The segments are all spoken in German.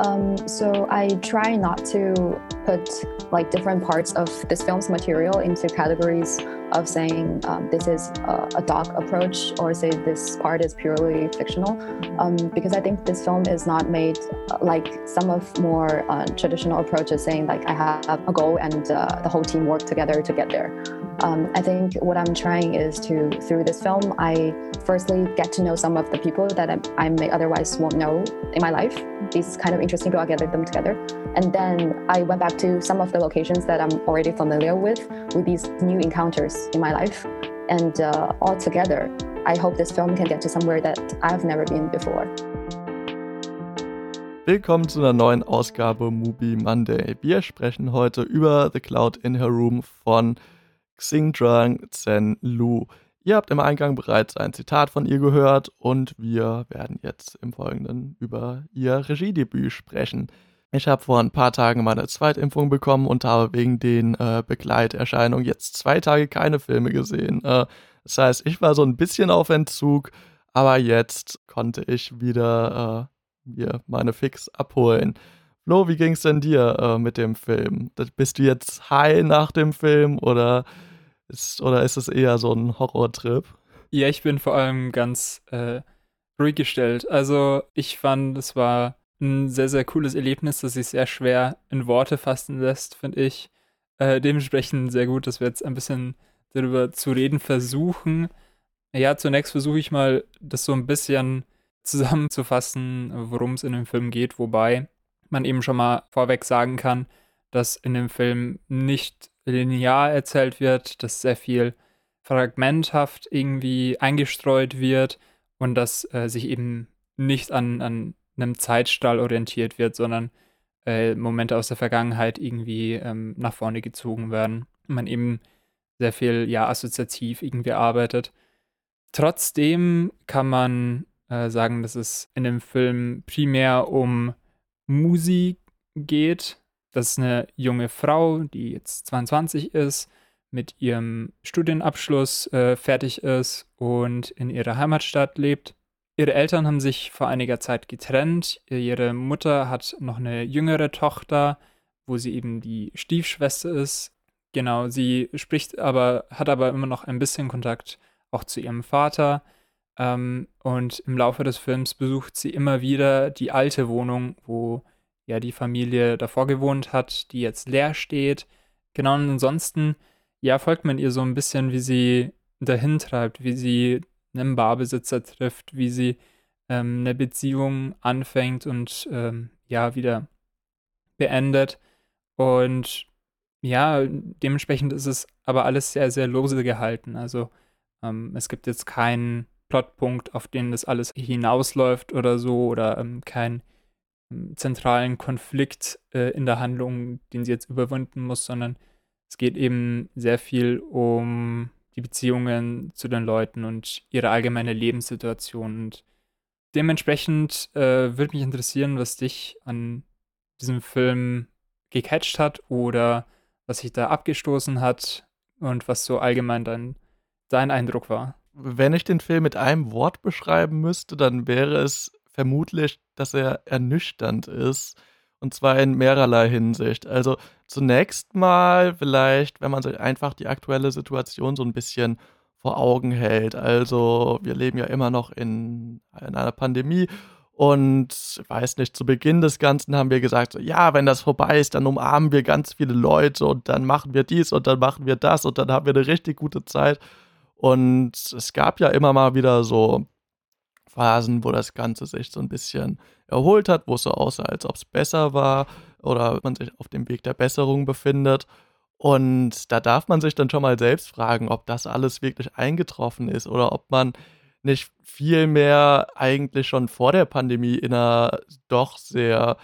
Um, so I try not to put like different parts of this film's material into categories of saying um, this is a, a, doc approach or say this part is purely fictional um, because I think this film is not made uh, like some of more uh, traditional approaches saying like I have a goal and uh, the whole team work together to get there. Um, I think what I'm trying is to, through this film, I firstly get to know some of the people that I, I may otherwise won't know in my life. It's kind of interesting to I gathered them together. And then I went back to some of the locations that I'm already familiar with, with these new encounters in my life. And uh, all together, I hope this film can get to somewhere that I've never been before. Willkommen zu einer neuen Ausgabe Movie Monday. Wir sprechen heute über The Cloud in Her Room von Xingdrang Zen Lu. Ihr habt im Eingang bereits ein Zitat von ihr gehört und wir werden jetzt im Folgenden über ihr Regiedebüt sprechen. Ich habe vor ein paar Tagen meine Zweitimpfung bekommen und habe wegen den äh, Begleiterscheinungen jetzt zwei Tage keine Filme gesehen. Äh, das heißt, ich war so ein bisschen auf Entzug, aber jetzt konnte ich wieder äh, mir meine Fix abholen. Flo, wie ging es denn dir äh, mit dem Film? Bist du jetzt high nach dem Film oder ist, oder ist es eher so ein Horrortrip? Ja, ich bin vor allem ganz äh, ruhig gestellt. Also ich fand, es war ein sehr, sehr cooles Erlebnis, das sich sehr schwer in Worte fassen lässt, finde ich. Äh, dementsprechend sehr gut, dass wir jetzt ein bisschen darüber zu reden versuchen. Ja, zunächst versuche ich mal, das so ein bisschen zusammenzufassen, worum es in dem Film geht, wobei man eben schon mal vorweg sagen kann, dass in dem Film nicht linear erzählt wird, dass sehr viel fragmenthaft irgendwie eingestreut wird und dass äh, sich eben nicht an, an einem Zeitstall orientiert wird, sondern äh, Momente aus der Vergangenheit irgendwie ähm, nach vorne gezogen werden. Man eben sehr viel ja assoziativ irgendwie arbeitet. Trotzdem kann man äh, sagen, dass es in dem Film primär um Musik geht. Das ist eine junge Frau, die jetzt 22 ist, mit ihrem Studienabschluss äh, fertig ist und in ihrer Heimatstadt lebt. Ihre Eltern haben sich vor einiger Zeit getrennt. Ihre Mutter hat noch eine jüngere Tochter, wo sie eben die Stiefschwester ist. Genau, sie spricht aber, hat aber immer noch ein bisschen Kontakt auch zu ihrem Vater. Ähm, und im Laufe des Films besucht sie immer wieder die alte Wohnung, wo ja die Familie davor gewohnt hat, die jetzt leer steht. Genau, und ansonsten, ja, folgt man ihr so ein bisschen, wie sie dahin treibt, wie sie einen Barbesitzer trifft, wie sie ähm, eine Beziehung anfängt und ähm, ja, wieder beendet. Und ja, dementsprechend ist es aber alles sehr, sehr lose gehalten. Also ähm, es gibt jetzt keinen Plotpunkt, auf den das alles hinausläuft oder so, oder ähm, ähm, zentralen Konflikt äh, in der Handlung, den sie jetzt überwinden muss, sondern es geht eben sehr viel um die Beziehungen zu den Leuten und ihre allgemeine Lebenssituation. Und dementsprechend äh, würde mich interessieren, was dich an diesem Film gecatcht hat oder was sich da abgestoßen hat und was so allgemein dann dein Eindruck war. Wenn ich den Film mit einem Wort beschreiben müsste, dann wäre es vermutlich, dass er ernüchternd ist. Und zwar in mehrerlei Hinsicht. Also zunächst mal vielleicht, wenn man sich einfach die aktuelle Situation so ein bisschen vor Augen hält. Also wir leben ja immer noch in, in einer Pandemie und weiß nicht, zu Beginn des Ganzen haben wir gesagt, so, ja, wenn das vorbei ist, dann umarmen wir ganz viele Leute und dann machen wir dies und dann machen wir das und dann haben wir eine richtig gute Zeit. Und es gab ja immer mal wieder so Phasen, wo das Ganze sich so ein bisschen erholt hat, wo es so aussah, als ob es besser war oder man sich auf dem Weg der Besserung befindet. Und da darf man sich dann schon mal selbst fragen, ob das alles wirklich eingetroffen ist oder ob man nicht viel mehr eigentlich schon vor der Pandemie in einer doch sehr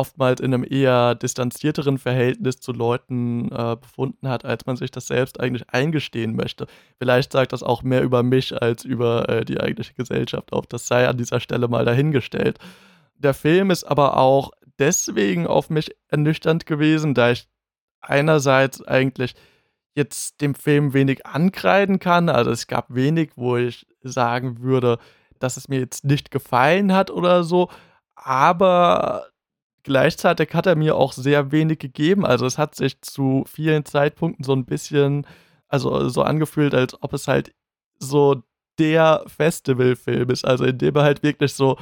oftmals in einem eher distanzierteren Verhältnis zu Leuten äh, befunden hat, als man sich das selbst eigentlich eingestehen möchte. Vielleicht sagt das auch mehr über mich als über äh, die eigentliche Gesellschaft auf. Das sei an dieser Stelle mal dahingestellt. Der Film ist aber auch deswegen auf mich ernüchternd gewesen, da ich einerseits eigentlich jetzt dem Film wenig ankreiden kann. Also es gab wenig, wo ich sagen würde, dass es mir jetzt nicht gefallen hat oder so. Aber gleichzeitig hat er mir auch sehr wenig gegeben. Also es hat sich zu vielen Zeitpunkten so ein bisschen, also so angefühlt, als ob es halt so der Festivalfilm ist. Also in dem er halt wirklich so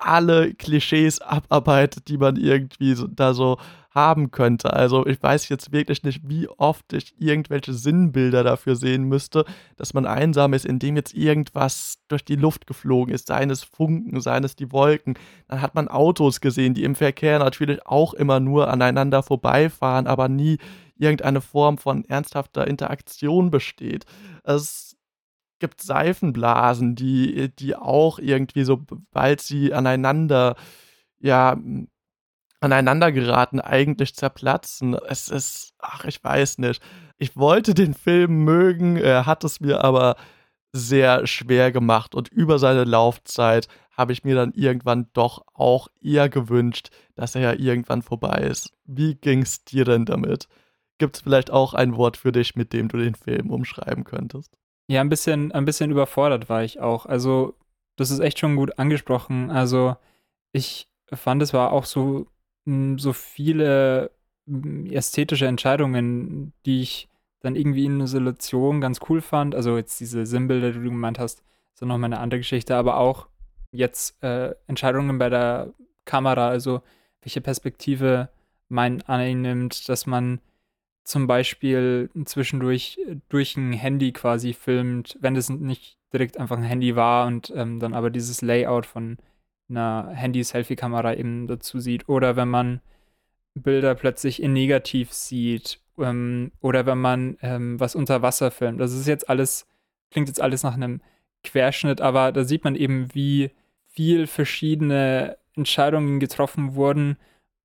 alle Klischees abarbeitet, die man irgendwie so, da so haben könnte. Also ich weiß jetzt wirklich nicht, wie oft ich irgendwelche Sinnbilder dafür sehen müsste, dass man einsam ist, indem jetzt irgendwas durch die Luft geflogen ist, seien es Funken, seien es die Wolken. Dann hat man Autos gesehen, die im Verkehr natürlich auch immer nur aneinander vorbeifahren, aber nie irgendeine Form von ernsthafter Interaktion besteht. Es gibt Seifenblasen, die, die auch irgendwie, sobald sie aneinander ja, aneinander geraten, eigentlich zerplatzen. Es ist, ach, ich weiß nicht. Ich wollte den Film mögen, er hat es mir aber sehr schwer gemacht und über seine Laufzeit habe ich mir dann irgendwann doch auch eher gewünscht, dass er ja irgendwann vorbei ist. Wie ging es dir denn damit? Gibt es vielleicht auch ein Wort für dich, mit dem du den Film umschreiben könntest? Ja, ein bisschen, ein bisschen überfordert war ich auch. Also, das ist echt schon gut angesprochen. Also, ich fand, es war auch so so viele ästhetische Entscheidungen, die ich dann irgendwie in Isolation ganz cool fand. Also jetzt diese Sinnbilder, die du gemeint hast, ist noch mal eine andere Geschichte, aber auch jetzt äh, Entscheidungen bei der Kamera, also welche Perspektive man einnimmt, dass man zum Beispiel zwischendurch durch ein Handy quasi filmt, wenn es nicht direkt einfach ein Handy war und ähm, dann aber dieses Layout von einer Handy-Selfie-Kamera eben dazu sieht. Oder wenn man Bilder plötzlich in negativ sieht. Ähm, oder wenn man ähm, was unter Wasser filmt. Das ist jetzt alles, klingt jetzt alles nach einem Querschnitt, aber da sieht man eben, wie viel verschiedene Entscheidungen getroffen wurden,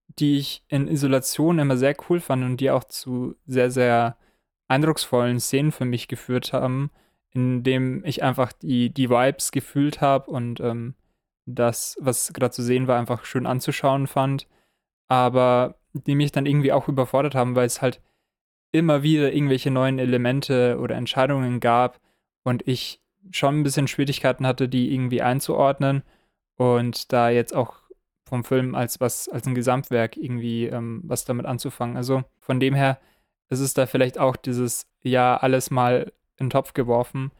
die ich in Isolation immer sehr cool fand und die auch zu sehr, sehr eindrucksvollen Szenen für mich geführt haben, in dem ich einfach die, die Vibes gefühlt habe und ähm, das, was gerade zu sehen war, einfach schön anzuschauen fand, aber die mich dann irgendwie auch überfordert haben, weil es halt immer wieder irgendwelche neuen Elemente oder Entscheidungen gab und ich schon ein bisschen Schwierigkeiten hatte, die irgendwie einzuordnen und da jetzt auch vom Film als was, als ein Gesamtwerk irgendwie ähm, was damit anzufangen. Also von dem her ist es da vielleicht auch dieses, ja, alles mal in den Topf geworfen.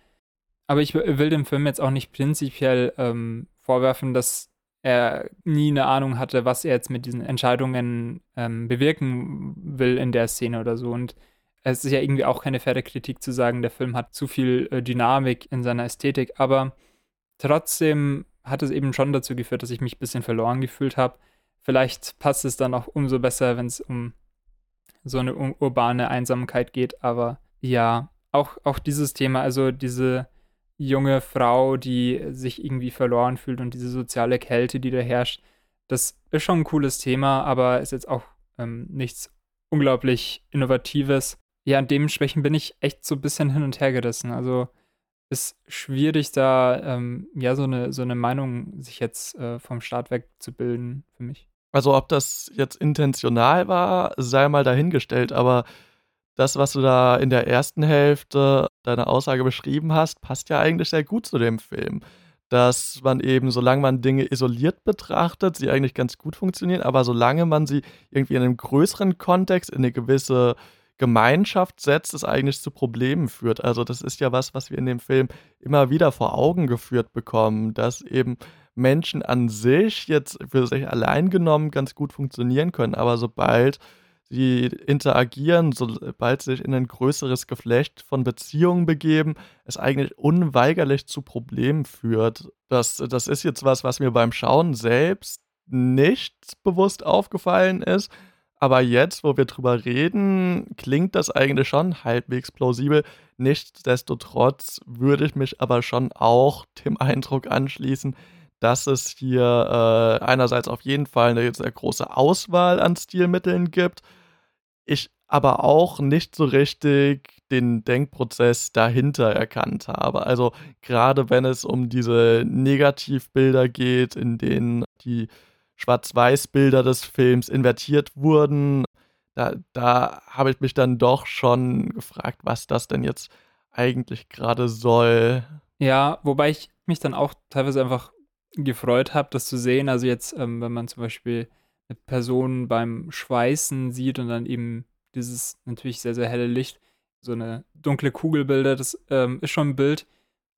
Aber ich will dem Film jetzt auch nicht prinzipiell ähm, vorwerfen, dass er nie eine Ahnung hatte, was er jetzt mit diesen Entscheidungen ähm, bewirken will in der Szene oder so. Und es ist ja irgendwie auch keine faire Kritik zu sagen, der Film hat zu viel äh, Dynamik in seiner Ästhetik, aber trotzdem hat es eben schon dazu geführt, dass ich mich ein bisschen verloren gefühlt habe. Vielleicht passt es dann auch umso besser, wenn es um so eine urbane Einsamkeit geht, aber ja, auch, auch dieses Thema, also diese junge Frau, die sich irgendwie verloren fühlt und diese soziale Kälte, die da herrscht. Das ist schon ein cooles Thema, aber ist jetzt auch ähm, nichts unglaublich Innovatives. Ja, an dem Schwächen bin ich echt so ein bisschen hin und her gerissen. Also ist schwierig, da ähm, ja so eine, so eine Meinung sich jetzt äh, vom Start weg zu bilden für mich. Also ob das jetzt intentional war, sei mal dahingestellt, aber das, was du da in der ersten Hälfte deiner Aussage beschrieben hast, passt ja eigentlich sehr gut zu dem Film. Dass man eben, solange man Dinge isoliert betrachtet, sie eigentlich ganz gut funktionieren, aber solange man sie irgendwie in einem größeren Kontext, in eine gewisse Gemeinschaft setzt, es eigentlich zu Problemen führt. Also das ist ja was, was wir in dem Film immer wieder vor Augen geführt bekommen, dass eben Menschen an sich jetzt für sich allein genommen ganz gut funktionieren können, aber sobald sie interagieren, sobald sie sich in ein größeres Geflecht von Beziehungen begeben, es eigentlich unweigerlich zu Problemen führt. Das, das ist jetzt was, was mir beim Schauen selbst nicht bewusst aufgefallen ist. Aber jetzt, wo wir drüber reden, klingt das eigentlich schon halbwegs plausibel. Nichtsdestotrotz würde ich mich aber schon auch dem Eindruck anschließen, dass es hier äh, einerseits auf jeden Fall eine sehr große Auswahl an Stilmitteln gibt, ich aber auch nicht so richtig den Denkprozess dahinter erkannt habe. Also gerade wenn es um diese Negativbilder geht, in denen die Schwarz-Weiß-Bilder des Films invertiert wurden, da, da habe ich mich dann doch schon gefragt, was das denn jetzt eigentlich gerade soll. Ja, wobei ich mich dann auch teilweise einfach gefreut habe, das zu sehen. Also jetzt, ähm, wenn man zum Beispiel eine Person beim Schweißen sieht und dann eben dieses natürlich sehr, sehr helle Licht, so eine dunkle Kugel bildet. Das ähm, ist schon ein Bild,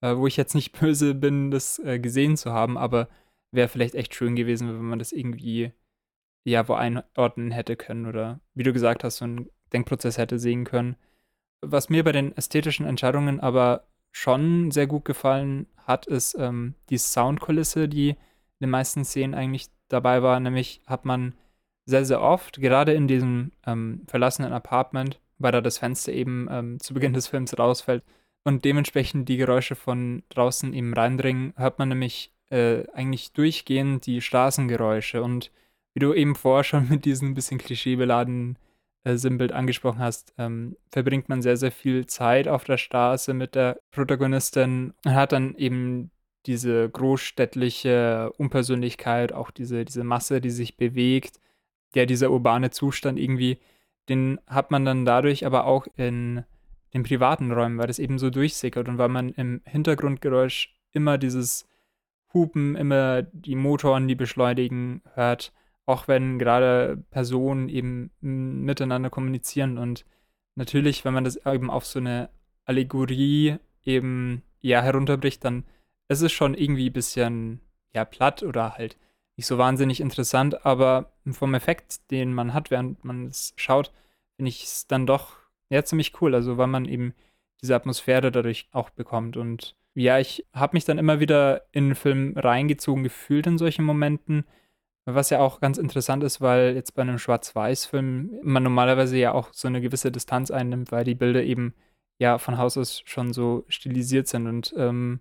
äh, wo ich jetzt nicht böse bin, das äh, gesehen zu haben, aber wäre vielleicht echt schön gewesen, wenn man das irgendwie ja wo einordnen hätte können oder wie du gesagt hast, so einen Denkprozess hätte sehen können. Was mir bei den ästhetischen Entscheidungen aber schon sehr gut gefallen hat, ist ähm, die Soundkulisse, die in den meisten Szenen eigentlich dabei war. Nämlich hat man sehr, sehr oft, gerade in diesem ähm, verlassenen Apartment, weil da das Fenster eben ähm, zu Beginn des Films rausfällt und dementsprechend die Geräusche von draußen eben reindringen, hört man nämlich äh, eigentlich durchgehend die Straßengeräusche. Und wie du eben vorher schon mit diesem bisschen klischeebeladenen äh, Sinnbild angesprochen hast, ähm, verbringt man sehr, sehr viel Zeit auf der Straße mit der Protagonistin und hat dann eben diese großstädtliche Unpersönlichkeit, auch diese, diese Masse, die sich bewegt, ja, dieser urbane Zustand irgendwie, den hat man dann dadurch aber auch in den privaten Räumen, weil das eben so durchsickert und weil man im Hintergrundgeräusch immer dieses Hupen, immer die Motoren, die beschleunigen, hört, auch wenn gerade Personen eben miteinander kommunizieren. Und natürlich, wenn man das eben auf so eine Allegorie eben ja herunterbricht, dann ist es schon irgendwie ein bisschen ja platt oder halt nicht so wahnsinnig interessant, aber vom Effekt, den man hat, während man es schaut, finde ich es dann doch ja ziemlich cool, also weil man eben diese Atmosphäre dadurch auch bekommt. Und ja, ich habe mich dann immer wieder in den Film reingezogen gefühlt in solchen Momenten, was ja auch ganz interessant ist, weil jetzt bei einem Schwarz-Weiß-Film man normalerweise ja auch so eine gewisse Distanz einnimmt, weil die Bilder eben ja von Haus aus schon so stilisiert sind. Und ähm,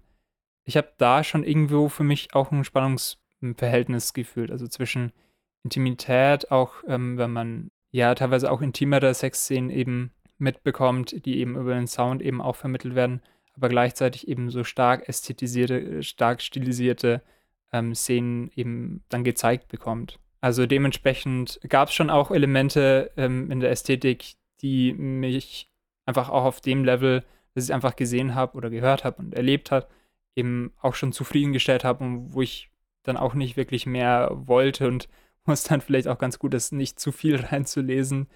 ich habe da schon irgendwo für mich auch ein Spannungsverhältnis gefühlt, also zwischen Intimität, auch ähm, wenn man ja teilweise auch intimere Sexszenen eben mitbekommt, die eben über den Sound eben auch vermittelt werden, aber gleichzeitig eben so stark ästhetisierte, stark stilisierte ähm, Szenen eben dann gezeigt bekommt. Also dementsprechend gab es schon auch Elemente ähm, in der Ästhetik, die mich einfach auch auf dem Level, das ich einfach gesehen habe oder gehört habe und erlebt habe, eben auch schon zufriedengestellt habe und wo ich dann auch nicht wirklich mehr wollte und wo es dann vielleicht auch ganz gut ist, nicht zu viel reinzulesen,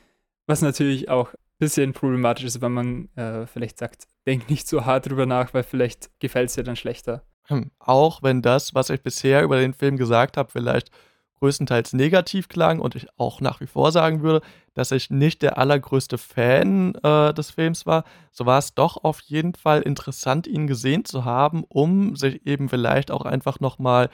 was natürlich auch bisschen problematisch ist, wenn man äh, vielleicht sagt, denk nicht so hart drüber nach, weil vielleicht gefällt es dir dann schlechter. Hm, auch wenn das, was ich bisher über den Film gesagt habe, vielleicht größtenteils negativ klang und ich auch nach wie vor sagen würde, dass ich nicht der allergrößte Fan äh, des Films war, so war es doch auf jeden Fall interessant, ihn gesehen zu haben, um sich eben vielleicht auch einfach nochmal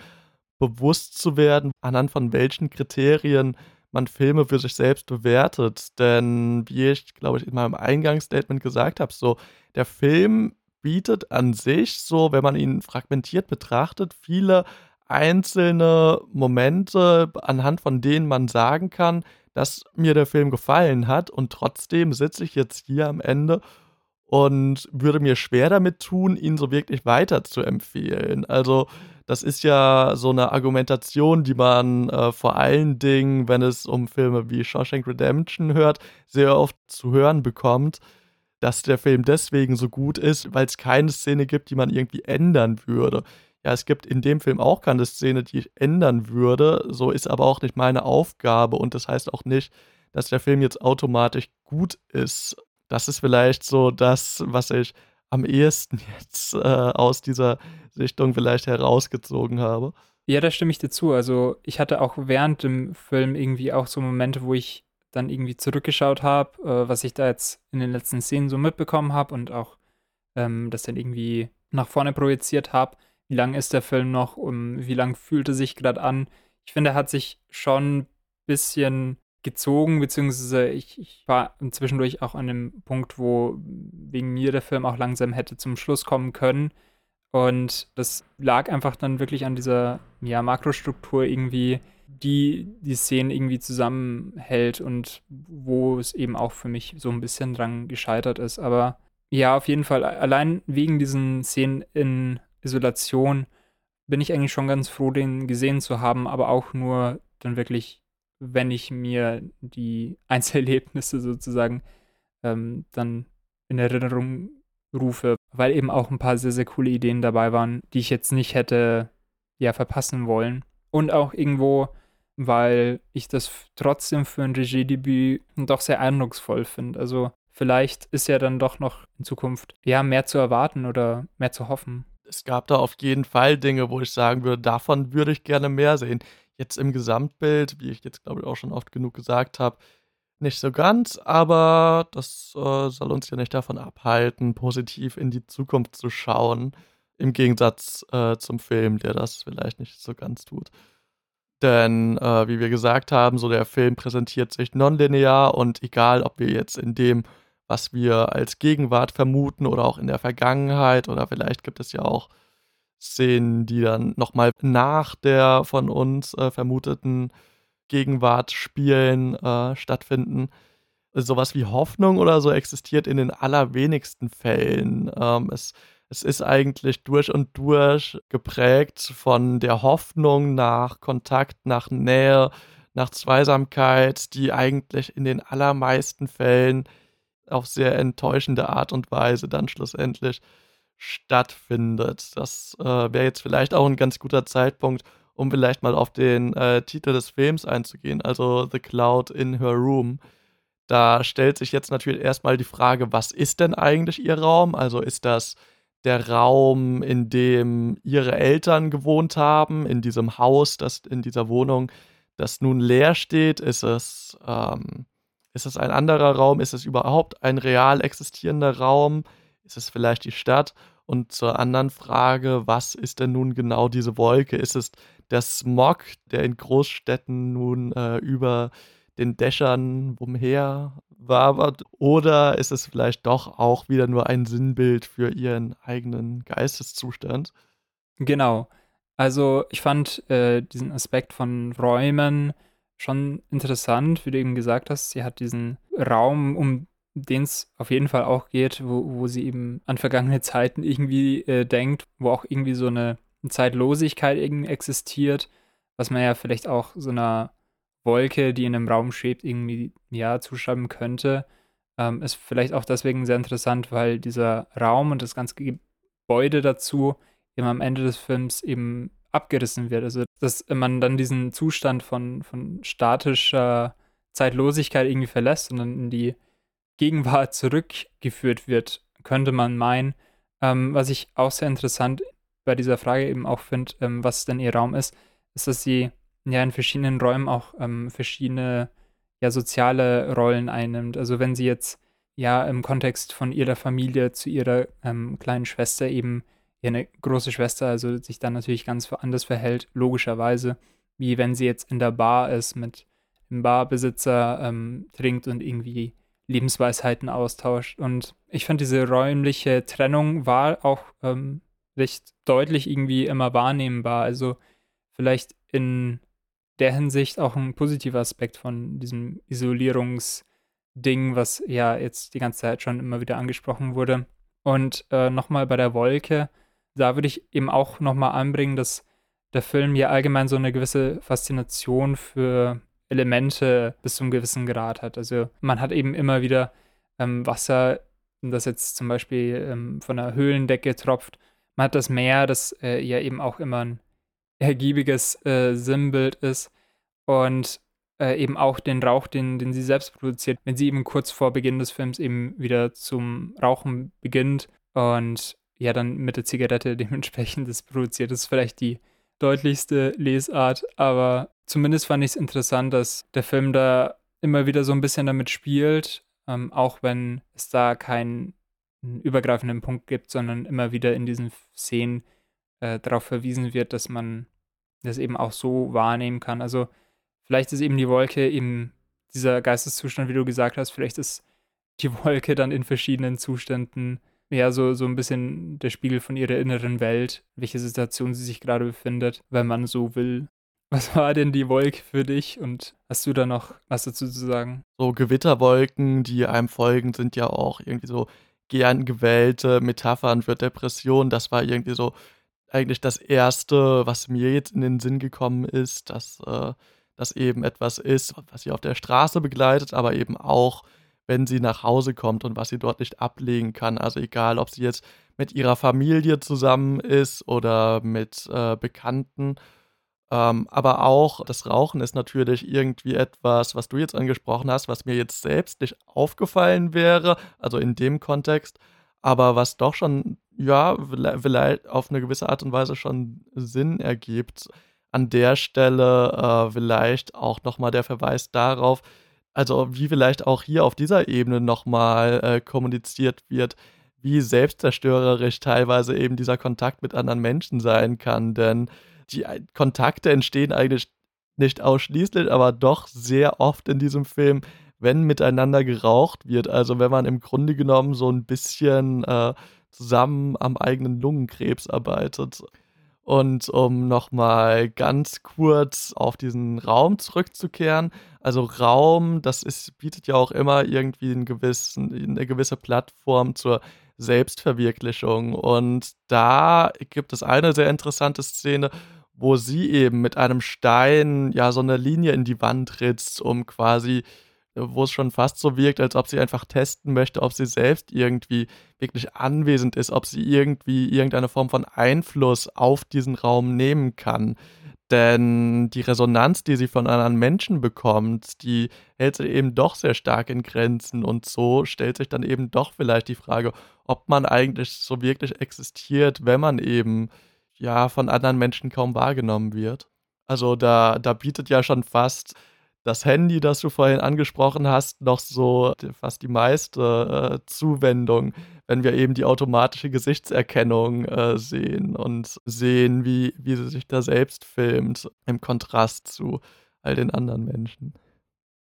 bewusst zu werden, anhand von welchen Kriterien man Filme für sich selbst bewertet. Denn wie ich, glaube ich, in meinem Eingangsstatement gesagt habe, so der Film bietet an sich so, wenn man ihn fragmentiert betrachtet, viele einzelne Momente, anhand von denen man sagen kann, dass mir der Film gefallen hat und trotzdem sitze ich jetzt hier am Ende und würde mir schwer damit tun, ihn so wirklich weiter zu empfehlen. Also das ist ja so eine Argumentation, die man äh, vor allen Dingen, wenn es um Filme wie Shawshank Redemption hört, sehr oft zu hören bekommt, dass der Film deswegen so gut ist, weil es keine Szene gibt, die man irgendwie ändern würde ja, es gibt in dem Film auch keine Szene, die ich ändern würde. So ist aber auch nicht meine Aufgabe und das heißt auch nicht, dass der Film jetzt automatisch gut ist. Das ist vielleicht so das, was ich am ehesten jetzt äh, aus dieser Sichtung vielleicht herausgezogen habe. Ja, da stimme ich dir zu. Also ich hatte auch während dem Film irgendwie auch so Momente, wo ich dann irgendwie zurückgeschaut habe, äh, was ich da jetzt in den letzten Szenen so mitbekommen habe und auch ähm, das dann irgendwie nach vorne projiziert habe wie lang ist der Film noch und wie lang fühlte sich gerade an. Ich finde, er hat sich schon ein bisschen gezogen, beziehungsweise ich, ich war zwischendurch auch an dem Punkt, wo wegen mir der Film auch langsam hätte zum Schluss kommen können. Und das lag einfach dann wirklich an dieser ja, Makrostruktur irgendwie, die die Szenen irgendwie zusammenhält und wo es eben auch für mich so ein bisschen dran gescheitert ist. Aber ja, auf jeden Fall, allein wegen diesen Szenen in Isolation bin ich eigentlich schon ganz froh, den gesehen zu haben, aber auch nur dann wirklich, wenn ich mir die Einzelerlebnisse sozusagen ähm, dann in Erinnerung rufe, weil eben auch ein paar sehr, sehr coole Ideen dabei waren, die ich jetzt nicht hätte ja verpassen wollen. Und auch irgendwo weil ich das trotzdem für ein Regiedebüt doch sehr eindrucksvoll finde. Also vielleicht ist ja dann doch noch in Zukunft ja mehr zu erwarten oder mehr zu hoffen. Es gab da auf jeden Fall Dinge, wo ich sagen würde, davon würde ich gerne mehr sehen. Jetzt im Gesamtbild, wie ich jetzt glaube ich auch schon oft genug gesagt habe, nicht so ganz, aber das äh, soll uns ja nicht davon abhalten, positiv in die Zukunft zu schauen. Im Gegensatz äh, zum Film, der das vielleicht nicht so ganz tut. Denn, äh, wie wir gesagt haben, so der Film präsentiert sich nonlinear und egal, ob wir jetzt in dem, was wir als Gegenwart vermuten oder auch in der Vergangenheit oder vielleicht gibt es ja auch Szenen, die dann nochmal nach der von uns äh, vermuteten Gegenwart spielen, äh, stattfinden. Sowas wie Hoffnung oder so existiert in den allerwenigsten Fällen. Ähm, es, es ist eigentlich durch und durch geprägt von der Hoffnung nach Kontakt, nach Nähe, nach Zweisamkeit, die eigentlich in den allermeisten Fällen auf sehr enttäuschende Art und Weise dann schlussendlich stattfindet. Das äh, wäre jetzt vielleicht auch ein ganz guter Zeitpunkt, um vielleicht mal auf den äh, Titel des Films einzugehen, also The Cloud in Her Room. Da stellt sich jetzt natürlich erstmal die Frage, was ist denn eigentlich ihr Raum? Also ist das der Raum, in dem ihre Eltern gewohnt haben, in diesem Haus, das in dieser Wohnung, das nun leer steht? Ist es, ähm, ist es ein anderer Raum? Ist es überhaupt ein real existierender Raum? Ist es vielleicht die Stadt? Und zur anderen Frage, was ist denn nun genau diese Wolke? Ist es der Smog, der in Großstädten nun äh, über den Dächern umher wabert? Oder ist es vielleicht doch auch wieder nur ein Sinnbild für ihren eigenen Geisteszustand? Genau. Also ich fand äh, diesen Aspekt von Räumen schon interessant, wie du eben gesagt hast. Sie hat diesen Raum, um den es auf jeden Fall auch geht, wo, wo sie eben an vergangene Zeiten irgendwie äh, denkt, wo auch irgendwie so eine Zeitlosigkeit irgendwie existiert, was man ja vielleicht auch so einer Wolke, die in einem Raum schwebt, irgendwie ja zuschreiben könnte. Ähm, ist vielleicht auch deswegen sehr interessant, weil dieser Raum und das ganze Gebäude dazu eben am Ende des Films eben abgerissen wird. Also, dass man dann diesen Zustand von, von statischer Zeitlosigkeit irgendwie verlässt und dann in die Gegenwart zurückgeführt wird, könnte man meinen. Ähm, was ich auch sehr interessant bei dieser Frage eben auch finde, ähm, was denn ihr Raum ist, ist, dass sie ja in verschiedenen Räumen auch ähm, verschiedene ja soziale Rollen einnimmt. Also wenn sie jetzt ja im Kontext von ihrer Familie zu ihrer ähm, kleinen Schwester eben eine große Schwester, also sich dann natürlich ganz anders verhält, logischerweise, wie wenn sie jetzt in der Bar ist, mit dem Barbesitzer ähm, trinkt und irgendwie Lebensweisheiten austauscht. Und ich fand diese räumliche Trennung war auch ähm, recht deutlich irgendwie immer wahrnehmbar. Also vielleicht in der Hinsicht auch ein positiver Aspekt von diesem Isolierungsding, was ja jetzt die ganze Zeit schon immer wieder angesprochen wurde. Und äh, nochmal bei der Wolke, da würde ich eben auch nochmal anbringen, dass der Film ja allgemein so eine gewisse Faszination für Elemente bis zu einem gewissen Grad hat. Also man hat eben immer wieder ähm, Wasser, das jetzt zum Beispiel ähm, von der Höhlendecke tropft man hat das Meer, das äh, ja eben auch immer ein ergiebiges äh, Sinnbild ist und äh, eben auch den Rauch, den, den sie selbst produziert, wenn sie eben kurz vor Beginn des Films eben wieder zum Rauchen beginnt und ja dann mit der Zigarette dementsprechend das produziert. Das ist vielleicht die deutlichste Lesart, aber zumindest fand ich es interessant, dass der Film da immer wieder so ein bisschen damit spielt, ähm, auch wenn es da kein einen übergreifenden Punkt gibt, sondern immer wieder in diesen Szenen äh, darauf verwiesen wird, dass man das eben auch so wahrnehmen kann. Also vielleicht ist eben die Wolke eben dieser Geisteszustand, wie du gesagt hast, vielleicht ist die Wolke dann in verschiedenen Zuständen ja so, so ein bisschen der Spiegel von ihrer inneren Welt, welche Situation sie sich gerade befindet, wenn man so will. Was war denn die Wolke für dich und hast du da noch was dazu zu sagen? So Gewitterwolken, die einem folgen, sind ja auch irgendwie so gern gewählte Metaphern für Depressionen. Das war irgendwie so eigentlich das Erste, was mir jetzt in den Sinn gekommen ist, dass äh, das eben etwas ist, was sie auf der Straße begleitet, aber eben auch, wenn sie nach Hause kommt und was sie dort nicht ablegen kann. Also egal, ob sie jetzt mit ihrer Familie zusammen ist oder mit äh, Bekannten. Ähm, aber auch das Rauchen ist natürlich irgendwie etwas, was du jetzt angesprochen hast, was mir jetzt selbst nicht aufgefallen wäre, also in dem Kontext, aber was doch schon, ja, vielleicht auf eine gewisse Art und Weise schon Sinn ergibt. An der Stelle äh, vielleicht auch nochmal der Verweis darauf, also wie vielleicht auch hier auf dieser Ebene nochmal äh, kommuniziert wird, wie selbstzerstörerisch teilweise eben dieser Kontakt mit anderen Menschen sein kann. Denn die Kontakte entstehen eigentlich nicht ausschließlich, aber doch sehr oft in diesem Film, wenn miteinander geraucht wird. Also wenn man im Grunde genommen so ein bisschen äh, zusammen am eigenen Lungenkrebs arbeitet. Und um nochmal ganz kurz auf diesen Raum zurückzukehren, also Raum, das ist, bietet ja auch immer irgendwie einen gewissen, eine gewisse Plattform zur Selbstverwirklichung. Und da gibt es eine sehr interessante Szene, wo sie eben mit einem Stein ja so eine Linie in die Wand ritzt, um quasi, wo es schon fast so wirkt, als ob sie einfach testen möchte, ob sie selbst irgendwie wirklich anwesend ist, ob sie irgendwie irgendeine Form von Einfluss auf diesen Raum nehmen kann. Denn die Resonanz, die sie von anderen Menschen bekommt, die hält sie eben doch sehr stark in Grenzen. Und so stellt sich dann eben doch vielleicht die Frage, ob man eigentlich so wirklich existiert, wenn man eben ja von anderen Menschen kaum wahrgenommen wird. Also da, da bietet ja schon fast das Handy, das du vorhin angesprochen hast, noch so fast die meiste äh, Zuwendung, wenn wir eben die automatische Gesichtserkennung äh, sehen und sehen, wie, wie sie sich da selbst filmt, im Kontrast zu all den anderen Menschen.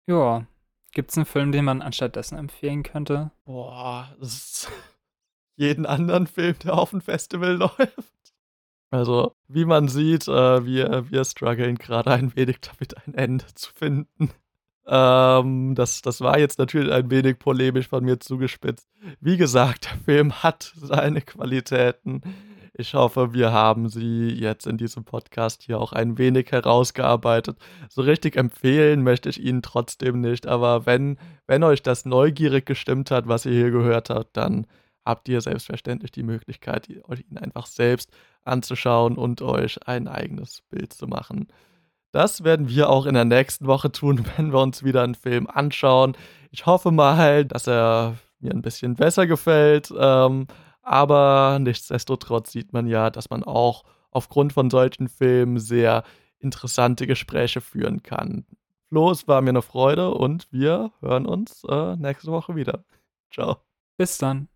Ja. Gibt es einen Film, den man anstattdessen empfehlen könnte? Boah, das ist jeden anderen Film, der auf dem Festival läuft. Also, wie man sieht, äh, wir, wir strugglen gerade ein wenig damit, ein Ende zu finden. Ähm, das, das war jetzt natürlich ein wenig polemisch von mir zugespitzt. Wie gesagt, der Film hat seine Qualitäten. Ich hoffe, wir haben sie jetzt in diesem Podcast hier auch ein wenig herausgearbeitet. So richtig empfehlen möchte ich Ihnen trotzdem nicht, aber wenn, wenn euch das neugierig gestimmt hat, was ihr hier gehört habt, dann habt ihr selbstverständlich die Möglichkeit, euch ihn einfach selbst anzuschauen und euch ein eigenes Bild zu machen. Das werden wir auch in der nächsten Woche tun, wenn wir uns wieder einen Film anschauen. Ich hoffe mal, dass er mir ein bisschen besser gefällt. Ähm, aber nichtsdestotrotz sieht man ja, dass man auch aufgrund von solchen Filmen sehr interessante Gespräche führen kann. Flo, es war mir eine Freude und wir hören uns äh, nächste Woche wieder. Ciao. Bis dann.